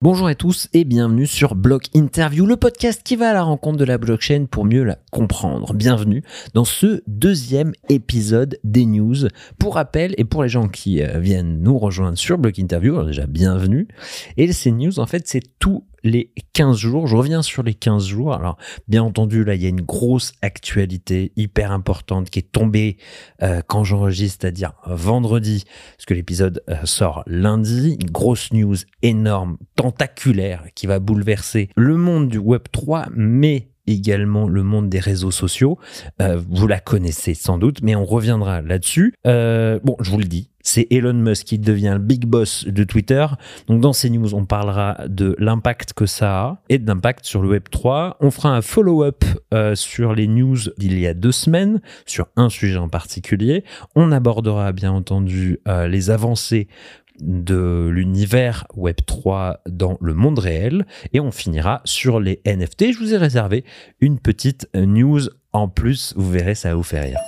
Bonjour à tous et bienvenue sur Block Interview, le podcast qui va à la rencontre de la blockchain pour mieux la comprendre. Bienvenue dans ce deuxième épisode des news. Pour rappel et pour les gens qui euh, viennent nous rejoindre sur Block Interview, alors déjà bienvenue. Et ces news, en fait, c'est tout les 15 jours. Je reviens sur les 15 jours. Alors, bien entendu, là, il y a une grosse actualité hyper importante qui est tombée euh, quand j'enregistre, c'est-à-dire vendredi, parce que l'épisode euh, sort lundi. Une grosse news énorme, tentaculaire, qui va bouleverser le monde du Web 3, mais également le monde des réseaux sociaux. Euh, vous la connaissez sans doute, mais on reviendra là-dessus. bon, je vous le dis, c'est Elon Musk qui devient le big boss de Twitter. Donc dans ces news, on parlera de l'impact que ça a et de l'impact sur le Web 3. On fera un follow-up euh, sur les news d'il y a deux semaines sur un sujet en particulier. On abordera bien entendu euh, les avancées de l'univers Web3 dans le monde réel et on finira sur les NFT. Je vous ai réservé une petite news en plus, vous verrez, ça va vous faire rire.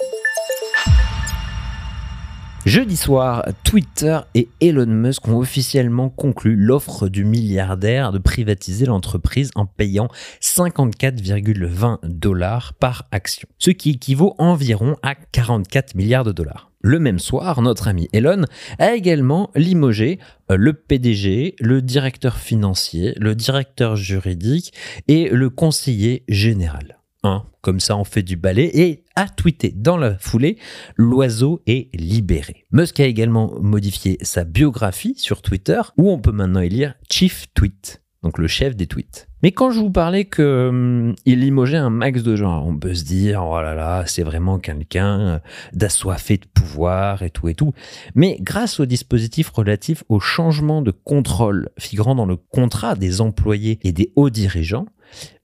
Jeudi soir, Twitter et Elon Musk ont officiellement conclu l'offre du milliardaire de privatiser l'entreprise en payant 54,20 dollars par action, ce qui équivaut environ à 44 milliards de dollars. Le même soir, notre ami Elon a également limogé euh, le PDG, le directeur financier, le directeur juridique et le conseiller général. Hein, comme ça on fait du balai, et a tweeté dans la foulée L'oiseau est libéré. Musk a également modifié sa biographie sur Twitter, où on peut maintenant y lire Chief Tweet, donc le chef des tweets. Mais quand je vous parlais qu'il hum, limogeait un max de gens, on peut se dire, oh là là, c'est vraiment quelqu'un d'assoiffé de pouvoir et tout et tout. Mais grâce au dispositif relatif au changement de contrôle figurant dans le contrat des employés et des hauts dirigeants,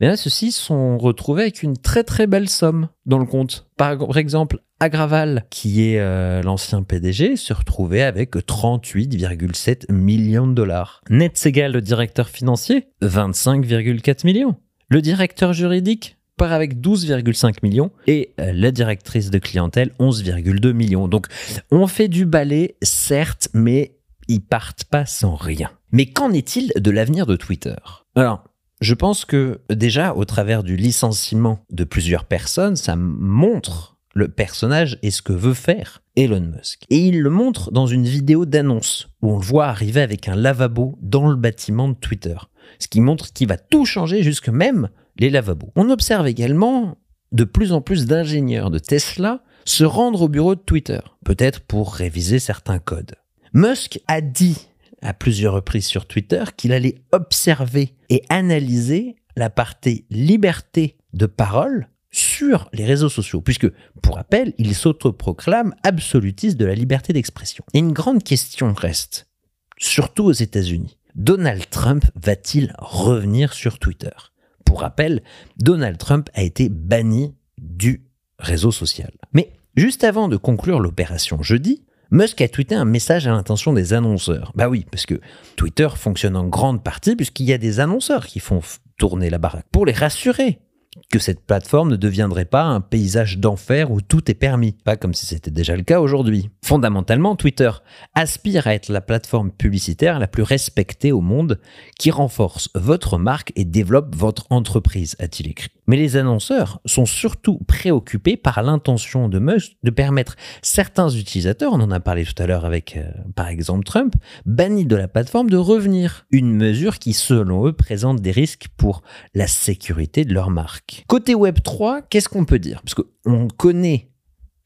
mais là, ceux-ci sont retrouvés avec une très très belle somme dans le compte. Par exemple, Agraval, qui est euh, l'ancien PDG, se retrouvait avec 38,7 millions de dollars. Netsegal, le directeur financier, 25,4 millions. Le directeur juridique part avec 12,5 millions et euh, la directrice de clientèle 11,2 millions. Donc on fait du balai, certes, mais ils partent pas sans rien. Mais qu'en est-il de l'avenir de Twitter? Alors, je pense que déjà, au travers du licenciement de plusieurs personnes, ça montre le personnage et ce que veut faire Elon Musk. Et il le montre dans une vidéo d'annonce où on le voit arriver avec un lavabo dans le bâtiment de Twitter. Ce qui montre qu'il va tout changer, jusque même les lavabos. On observe également de plus en plus d'ingénieurs de Tesla se rendre au bureau de Twitter, peut-être pour réviser certains codes. Musk a dit plusieurs reprises sur Twitter qu'il allait observer et analyser la partie liberté de parole sur les réseaux sociaux, puisque, pour rappel, il s'autoproclame absolutiste de la liberté d'expression. Et une grande question reste, surtout aux États-Unis. Donald Trump va-t-il revenir sur Twitter? Pour rappel, Donald Trump a été banni du réseau social. Mais juste avant de conclure l'opération jeudi, Musk a tweeté un message à l'intention des annonceurs. Bah oui, parce que Twitter fonctionne en grande partie puisqu'il y a des annonceurs qui font tourner la baraque pour les rassurer que cette plateforme ne deviendrait pas un paysage d'enfer où tout est permis, pas comme si c'était déjà le cas aujourd'hui. Fondamentalement, Twitter aspire à être la plateforme publicitaire la plus respectée au monde qui renforce votre marque et développe votre entreprise, a-t-il écrit. Mais les annonceurs sont surtout préoccupés par l'intention de Musk de permettre certains utilisateurs, on en a parlé tout à l'heure avec euh, par exemple Trump, bannis de la plateforme de revenir. Une mesure qui selon eux présente des risques pour la sécurité de leur marque. Côté Web 3, qu'est-ce qu'on peut dire? Parce qu'on connaît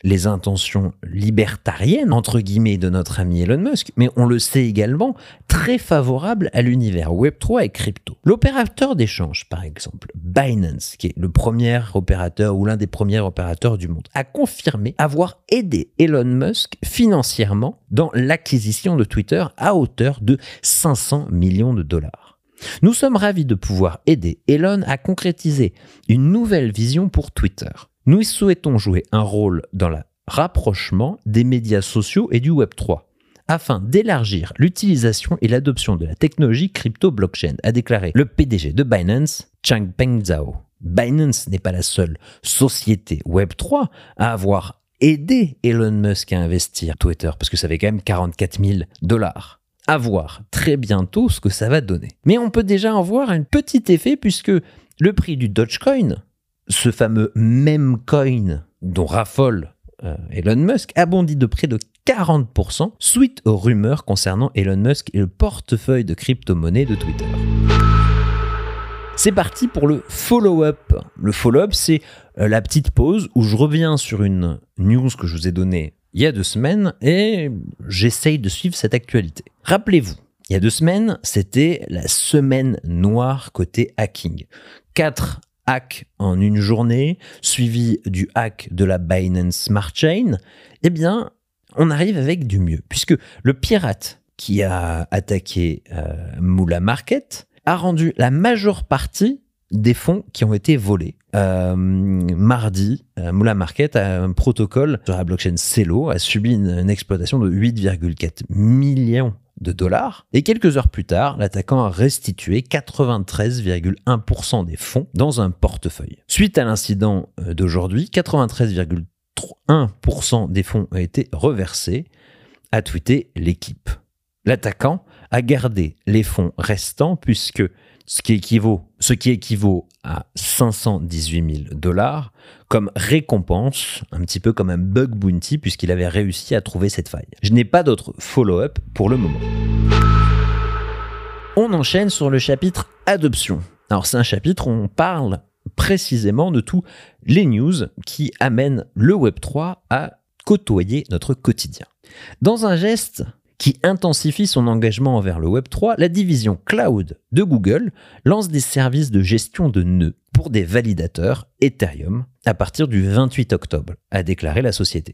les intentions libertariennes, entre guillemets, de notre ami Elon Musk, mais on le sait également très favorable à l'univers Web3 et crypto. L'opérateur d'échange, par exemple, Binance, qui est le premier opérateur ou l'un des premiers opérateurs du monde, a confirmé avoir aidé Elon Musk financièrement dans l'acquisition de Twitter à hauteur de 500 millions de dollars. Nous sommes ravis de pouvoir aider Elon à concrétiser une nouvelle vision pour Twitter. Nous souhaitons jouer un rôle dans le rapprochement des médias sociaux et du Web 3 afin d'élargir l'utilisation et l'adoption de la technologie crypto-blockchain, a déclaré le PDG de Binance, Changpeng Zhao. Binance n'est pas la seule société Web3 à avoir aidé Elon Musk à investir Twitter, parce que ça fait quand même 44 000 dollars. À voir très bientôt ce que ça va donner. Mais on peut déjà en voir un petit effet puisque le prix du Dogecoin, ce fameux même coin dont raffole euh, Elon Musk, a de près de 40% suite aux rumeurs concernant Elon Musk et le portefeuille de crypto-monnaies de Twitter. C'est parti pour le follow-up. Le follow-up, c'est euh, la petite pause où je reviens sur une news que je vous ai donnée il y a deux semaines et j'essaye de suivre cette actualité. Rappelez-vous, il y a deux semaines, c'était la semaine noire côté hacking. Hacks en une journée, suivi du hack de la Binance Smart Chain. Eh bien, on arrive avec du mieux, puisque le pirate qui a attaqué euh, Market a rendu la majeure partie des fonds qui ont été volés. Euh, mardi, euh, Moula Market, un protocole sur la blockchain Celo, a subi une, exploitation de 8,4 millions de dollars. Et quelques heures plus tard, l'attaquant a restitué 93,1% des fonds dans un portefeuille. Suite à l'incident euh, d'aujourd'hui, 93,1% des fonds ont été reversés, a tweeté l'équipe. L'attaquant a gardé les fonds restants puisque ce qui équivaut, ce qui équivaut à 518 000 dollars comme récompense, un petit peu comme un bug bounty puisqu'il avait réussi à trouver cette faille. Je n'ai pas d'autre follow-up pour le moment. On enchaîne sur le chapitre adoption. Alors c'est un chapitre où on parle précisément de tous les news qui amènent le Web3 à côtoyer notre quotidien. Dans un geste qui intensifie son engagement envers le Web3, la division cloud de Google lance des services de gestion de nœuds pour des validateurs Ethereum à partir du 28 octobre, a déclaré la société.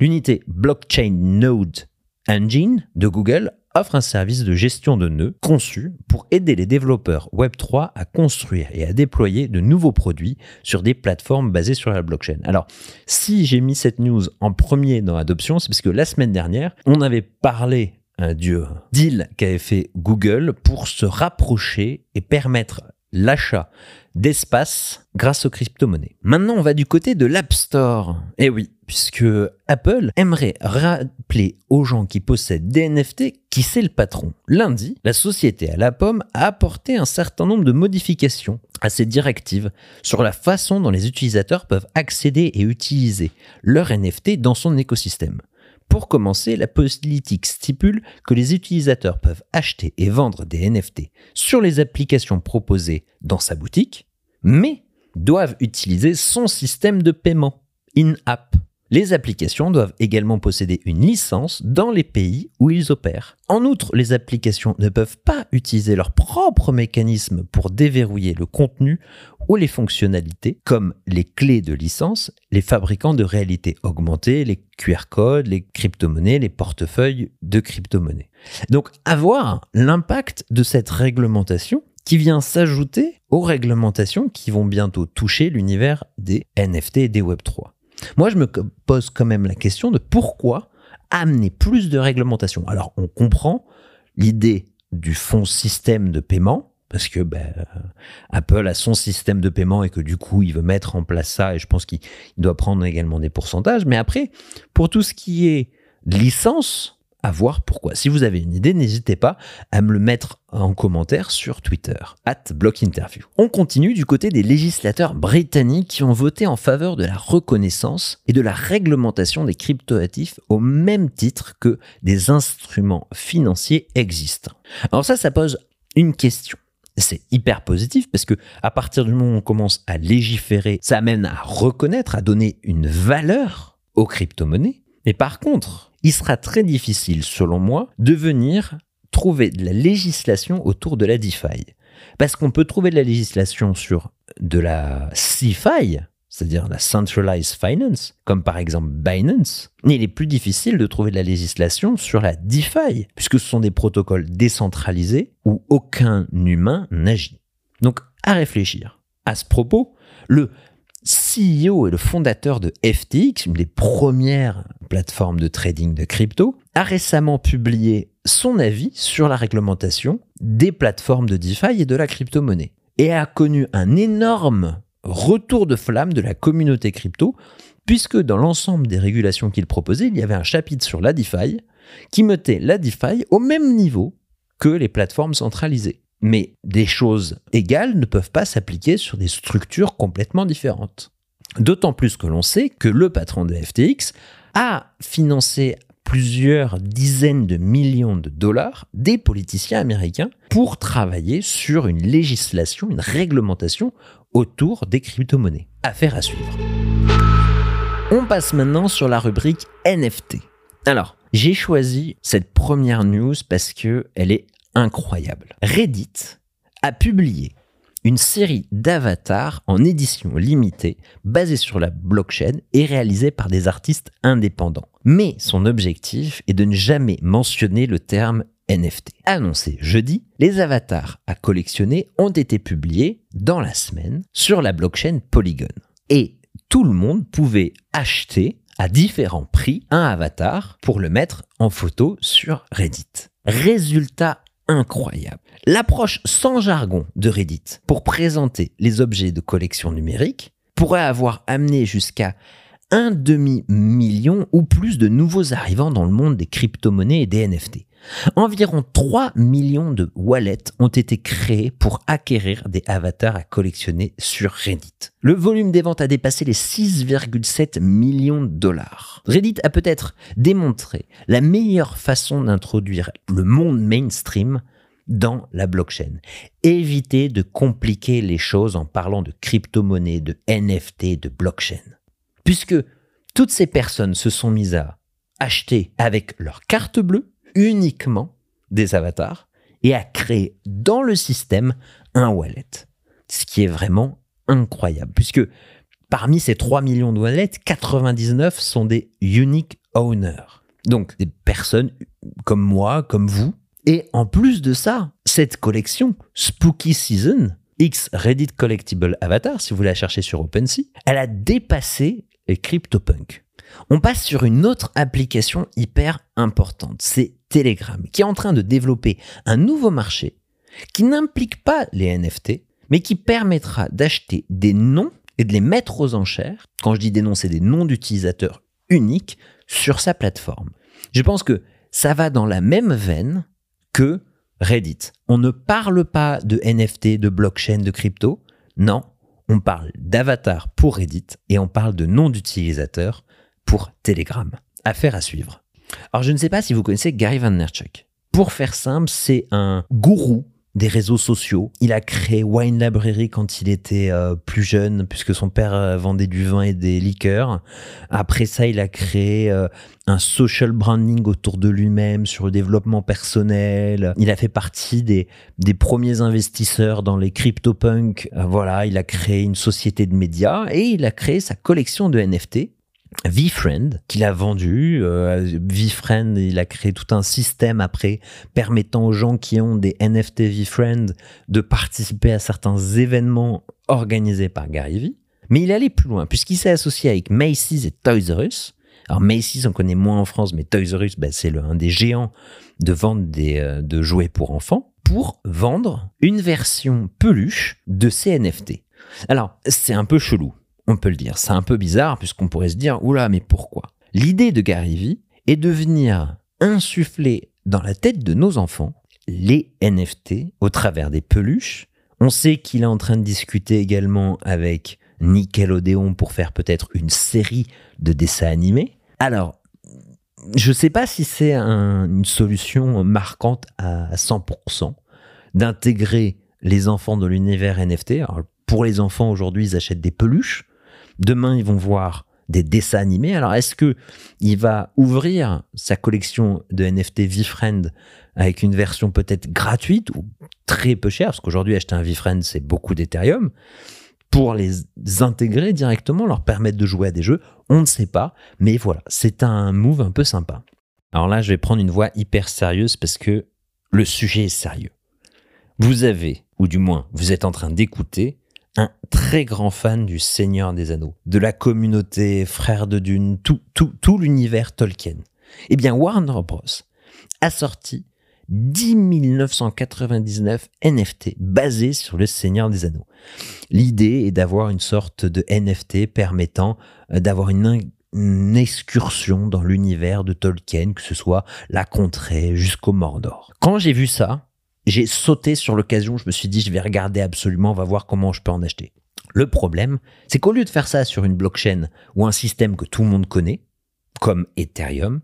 L'unité Blockchain Node Engine de Google offre un service de gestion de nœuds conçu pour aider les développeurs Web3 à construire et à déployer de nouveaux produits sur des plateformes basées sur la blockchain. Alors, si j'ai mis cette news en premier dans l'adoption, c'est parce que la semaine dernière, on avait parlé euh, du deal qu'avait fait Google pour se rapprocher et permettre l'achat d'espace grâce aux crypto-monnaies. Maintenant, on va du côté de l'App Store. Eh oui, puisque Apple aimerait rappeler aux gens qui possèdent des NFT qui c'est le patron. Lundi, la société à la pomme a apporté un certain nombre de modifications à ses directives sur la façon dont les utilisateurs peuvent accéder et utiliser leur NFT dans son écosystème. Pour commencer, la politique stipule que les utilisateurs peuvent acheter et vendre des NFT sur les applications proposées dans sa boutique, mais doivent utiliser son système de paiement, in-app. Les applications doivent également posséder une licence dans les pays où ils opèrent. En outre, les applications ne peuvent pas utiliser leur propre mécanisme pour déverrouiller le contenu ou les fonctionnalités comme les clés de licence, les fabricants de réalité augmentée, les QR codes, les crypto-monnaies, les portefeuilles de crypto-monnaies. Donc, avoir l'impact de cette réglementation qui vient s'ajouter aux réglementations qui vont bientôt toucher l'univers des NFT et des Web3. Moi, je me pose quand même la question de pourquoi amener plus de réglementation. Alors, on comprend l'idée du fonds système de paiement, parce que ben, Apple a son système de paiement et que du coup, il veut mettre en place ça, et je pense qu'il doit prendre également des pourcentages. Mais après, pour tout ce qui est licence, à voir pourquoi. Si vous avez une idée, n'hésitez pas à me le mettre en commentaire sur Twitter, at. On continue du côté des législateurs britanniques qui ont voté en faveur de la reconnaissance et de la réglementation des cryptoactifs au même titre que des instruments financiers existants. Alors ça, ça pose une question. C'est hyper positif parce que à partir du moment où on commence à légiférer, ça amène à reconnaître, à donner une valeur aux crypto-monnaies. Mais par contre, il sera très difficile, selon moi, de venir trouver de la législation autour de la DeFi. Parce qu'on peut trouver de la législation sur de la CeFi, c'est-à-dire la Centralized Finance, comme par exemple Binance, mais il est plus difficile de trouver de la législation sur la DeFi, puisque ce sont des protocoles décentralisés où aucun humain n'agit. Donc, à réfléchir. À ce propos, le CEO et le fondateur de FTX, une des premières plateformes de trading de crypto, a récemment publié son avis sur la réglementation des plateformes de DeFi et de la crypto-monnaie et a connu un énorme retour de flamme de la communauté crypto puisque dans l'ensemble des régulations qu'il proposait, il y avait un chapitre sur la DeFi qui mettait la DeFi au même niveau que les plateformes centralisées. Mais des choses égales ne peuvent pas s'appliquer sur des structures complètement différentes. D'autant plus que l'on sait que le patron de FTX a financé plusieurs dizaines de millions de dollars des politiciens américains pour travailler sur une législation, une réglementation autour des crypto-monnaies. Affaire à suivre. On passe maintenant sur la rubrique NFT. Alors, j'ai choisi cette première news parce que elle est incroyable. Reddit a publié une série d'avatars en édition limitée basée sur la blockchain et réalisée par des artistes indépendants. Mais son objectif est de ne jamais mentionner le terme NFT. Annoncé jeudi, les avatars à collectionner ont été publiés dans la semaine sur la blockchain Polygon. Et tout le monde pouvait acheter à différents prix un avatar pour le mettre en photo sur Reddit. Résultat incroyable. L'approche sans jargon de Reddit pour présenter les objets de collection numérique pourrait avoir amené jusqu'à un demi-million ou plus de nouveaux arrivants dans le monde des crypto-monnaies et des NFT. Environ 3 millions de wallets ont été créés pour acquérir des avatars à collectionner sur Reddit. Le volume des ventes a dépassé les 6,7 millions de dollars. Reddit a peut-être démontré la meilleure façon d'introduire le monde mainstream dans la blockchain. Évitez de compliquer les choses en parlant de crypto-monnaie, de NFT, de blockchain. Puisque toutes ces personnes se sont mises à acheter avec leur carte bleue uniquement des avatars et à créer dans le système un wallet. Ce qui est vraiment incroyable, puisque parmi ces 3 millions de wallets, 99 sont des unique owners. Donc des personnes comme moi, comme vous, et en plus de ça, cette collection Spooky Season, X Reddit Collectible Avatar, si vous la cherchez sur OpenSea, elle a dépassé les CryptoPunk. On passe sur une autre application hyper importante, c'est Telegram, qui est en train de développer un nouveau marché qui n'implique pas les NFT, mais qui permettra d'acheter des noms et de les mettre aux enchères. Quand je dis des noms, c'est des noms d'utilisateurs uniques sur sa plateforme. Je pense que ça va dans la même veine que Reddit. On ne parle pas de NFT, de blockchain, de crypto. Non, on parle d'avatar pour Reddit et on parle de nom d'utilisateur pour Telegram. Affaire à suivre. Alors je ne sais pas si vous connaissez Gary Vaynerchuk. Pour faire simple, c'est un gourou des réseaux sociaux. Il a créé Wine Library quand il était euh, plus jeune, puisque son père euh, vendait du vin et des liqueurs. Après ça, il a créé euh, un social branding autour de lui-même, sur le développement personnel. Il a fait partie des, premiers investisseurs dans les CryptoPunk. voilà, il a créé une société de médias et il a créé sa collection de NFT VFriend qu'il a vendu. Euh, VFriend, il a créé tout un système après permettant aux gens qui ont des NFT VFriend de participer à certains événements organisés par Gary V. Mais il est allé plus loin puisqu'il s'est associé avec Macy's et Toys R Us. Alors Macy's, on connaît moins en France, mais Toys R Us, ben, c'est un des géants de vente des, euh, de jouets pour enfants pour vendre une version peluche de ces NFT. Alors, c'est un peu chelou on peut le dire. C'est un peu bizarre puisqu'on pourrait se dire, oula, mais pourquoi? L'idée de Gary est de venir insuffler dans la tête de nos enfants les NFT au travers des peluches. On sait qu'il est en train de discuter également avec Nickelodeon pour faire peut-être une série de dessins animés. Alors, je ne sais pas si c'est une solution marquante à 100% d'intégrer les enfants dans l'univers NFT. pour les enfants aujourd'hui, ils achètent des peluches. Demain, ils vont voir des dessins animés. Alors, est-ce que il va ouvrir sa collection de NFT VFriend avec une version peut-être gratuite ou très peu chère, parce qu'aujourd'hui, acheter un VFriend, c'est beaucoup d'Ethereum, pour les intégrer directement, leur permettre de jouer à des jeux On ne sait pas, mais voilà, c'est un move un peu sympa. Alors là, je vais prendre une voix hyper sérieuse parce que le sujet est sérieux. Vous avez, ou du moins, vous êtes en train d'écouter un très grand fan du Seigneur des Anneaux, de la communauté Frères de Dune, tout, tout, l'univers Tolkien. Eh bien, Warner Bros. a sorti 10 999 NFT basés sur le Seigneur des Anneaux. L'idée est d'avoir une sorte de NFT permettant euh, d'avoir une, une excursion dans l'univers de Tolkien, que ce soit la contrée jusqu'au Mordor. Quand j'ai vu ça, j'ai sauté sur l'occasion, je me suis dit je vais regarder absolument, on va voir comment je peux en acheter. Le problème, c'est qu'au lieu de faire ça sur une blockchain ou un système que tout le monde connaît, comme Ethereum,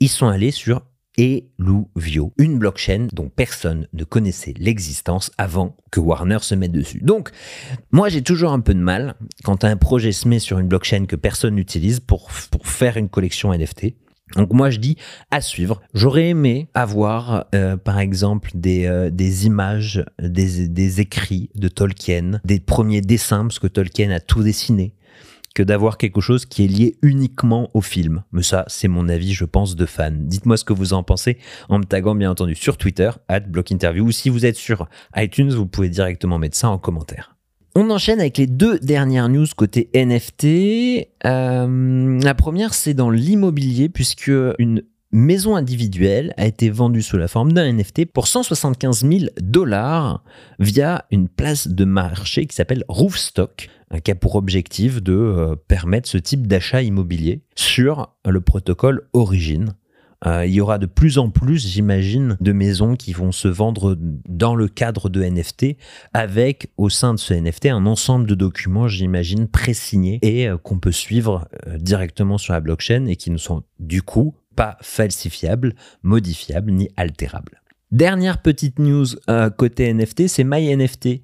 ils sont allés sur Eluvio, une blockchain dont personne ne connaissait l'existence avant que Warner se mette dessus. Donc, moi j'ai toujours un peu de mal quand un projet se met sur une blockchain que personne n'utilise pour, pour faire une collection NFT. Donc moi je dis à suivre. J'aurais aimé avoir euh, par exemple des, euh, des images, des, des écrits de Tolkien, des premiers dessins parce que Tolkien a tout dessiné que d'avoir quelque chose qui est lié uniquement au film. Mais ça, c'est mon avis, je pense, de fan. Dites-moi ce que vous en pensez en me taguant, bien entendu, sur Twitter, at BlockInterview, ou si vous êtes sur iTunes, vous pouvez directement mettre ça en commentaire. On enchaîne avec les deux dernières news côté NFT. Euh, la première, c'est dans l'immobilier, puisque une maison individuelle a été vendue sous la forme d'un NFT pour 175 000 dollars via une place de marché qui s'appelle Roofstock, qui a pour objectif de euh, permettre ce type d'achat immobilier sur le protocole Origin. Euh, il y aura de plus en plus, j'imagine, de maisons qui vont se vendre dans le cadre de NFT, avec au sein de ce NFT un ensemble de documents, j'imagine, pré-signés et euh, qu'on peut suivre directement sur la blockchain et qui ne sont du coup pas falsifiables, modifiables ni altérables. Dernière petite news côté NFT, c'est MyNFT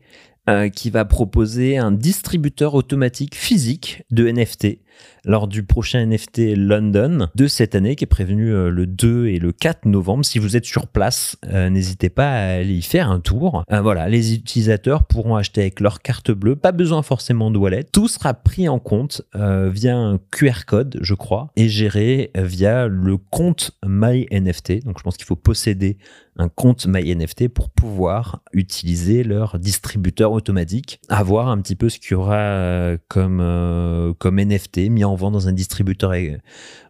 euh, qui va proposer un distributeur automatique physique de NFT lors du prochain NFT London de cette année qui est prévenu euh, le 2 et le 4 novembre. Si vous êtes sur place, euh, n'hésitez pas à aller y faire un tour. voilà, les utilisateurs pourront acheter avec leur carte bleue, pas besoin forcément de wallet. Tout sera pris en compte via un QR code, je crois, et géré via le compte MyNFT. Donc je pense qu'il faut posséder un compte MyNFT pour pouvoir utiliser leur distributeur automatique, avoir un petit peu ce qu'il y aura euh, euh, comme NFT mis en vente dans un distributeur euh,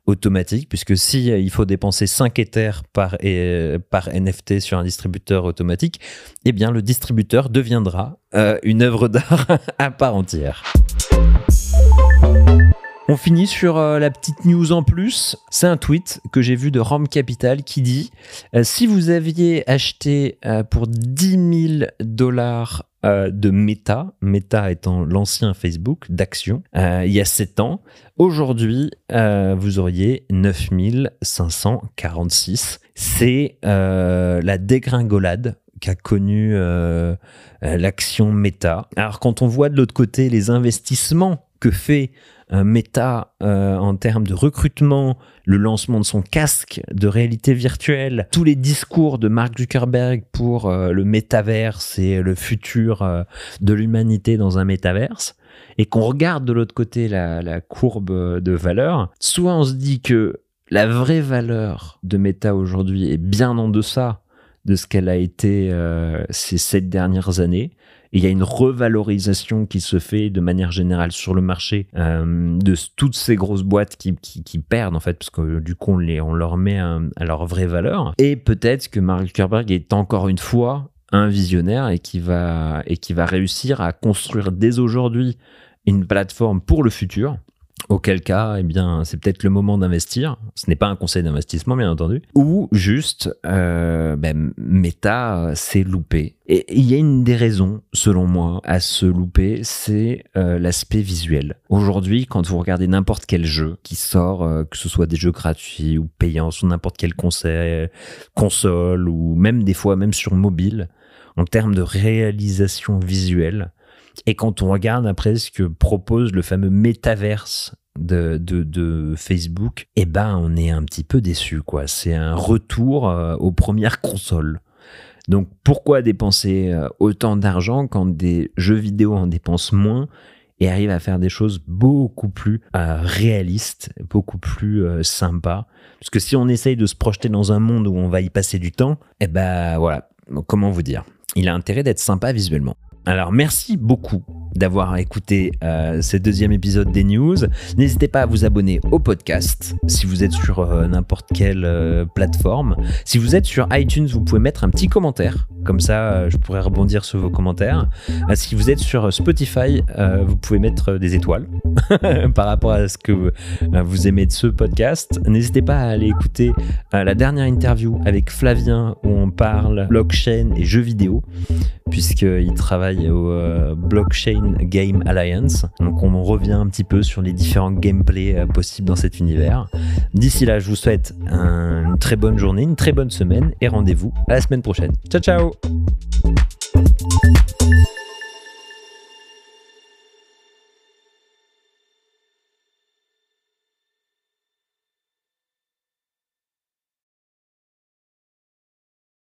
automatique, puisque si il faut dépenser 5 Ethers par, NFT sur un distributeur automatique, eh bien le distributeur deviendra une œuvre d'art à part entière. On finit sur euh, la petite news en plus. C'est un tweet que j'ai vu de Rom Capital qui dit euh, Si vous aviez acheté euh, pour 10 000 dollars de Meta, Meta étant l'ancien Facebook d'action, il y a 7 ans, aujourd'hui, vous auriez 9546. C'est la dégringolade qu'a connu l'action Meta. Alors quand on voit de l'autre côté les investissements que fait un méta euh, en termes de recrutement, le lancement de son casque de réalité virtuelle, tous les discours de Mark Zuckerberg pour euh, le métaverse et le futur euh, de l'humanité dans un métaverse, et qu'on regarde de l'autre côté la, courbe de valeur, soit on se dit que la vraie valeur de méta aujourd'hui est bien en deçà de ce qu'elle a été ces sept dernières années, il y a une revalorisation qui se fait de manière générale sur le marché euh, de toutes ces grosses boîtes qui, qui, perdent en fait parce que du coup on, les, on leur met à leur vraie valeur. Et peut-être que Mark Zuckerberg est encore une fois un visionnaire et qui va et qui va réussir à construire dès aujourd'hui une plateforme pour le futur Auquel cas, eh bien, c'est peut-être le moment d'investir. Ce n'est pas un conseil d'investissement, bien entendu. Ou juste, euh, ben, Meta loupé. Et il y a une des raisons, selon moi, à se louper, c'est euh, l'aspect visuel. Aujourd'hui, quand vous regardez n'importe quel jeu qui sort, euh, que ce soit des jeux gratuits ou payants sur n'importe quel conseil, console ou même des fois même sur mobile, en termes de réalisation visuelle, et quand on regarde après ce que propose le fameux métaverse de, Facebook, eh ben on est un petit peu déçu quoi. C'est un retour euh, aux premières consoles. Donc pourquoi dépenser euh, autant d'argent quand des jeux vidéo en dépensent moins et arrivent à faire des choses beaucoup plus euh, réalistes, beaucoup plus sympas? Parce que si on essaye de se projeter dans un monde où on va y passer du temps, eh ben voilà, comment vous dire? Il a intérêt d'être sympa visuellement. Alors merci beaucoup d'avoir écouté euh, ce deuxième épisode des news. N'hésitez pas à vous abonner au podcast si vous êtes sur euh, n'importe quelle euh, plateforme. Si vous êtes sur iTunes, vous pouvez mettre un petit commentaire. Comme ça, je pourrais rebondir sur vos commentaires. si vous êtes sur Spotify, vous pouvez mettre des étoiles par rapport à ce que vous aimez de ce podcast. N'hésitez pas à aller écouter la dernière interview avec Flavien où on parle blockchain et jeux vidéo puisqu'il travaille au Blockchain Game Alliance. Donc on revient un petit peu sur les différents gameplays euh, possibles dans cet univers. D'ici là, je vous souhaite une très bonne journée, une très bonne semaine et rendez-vous à la semaine prochaine. Ciao ciao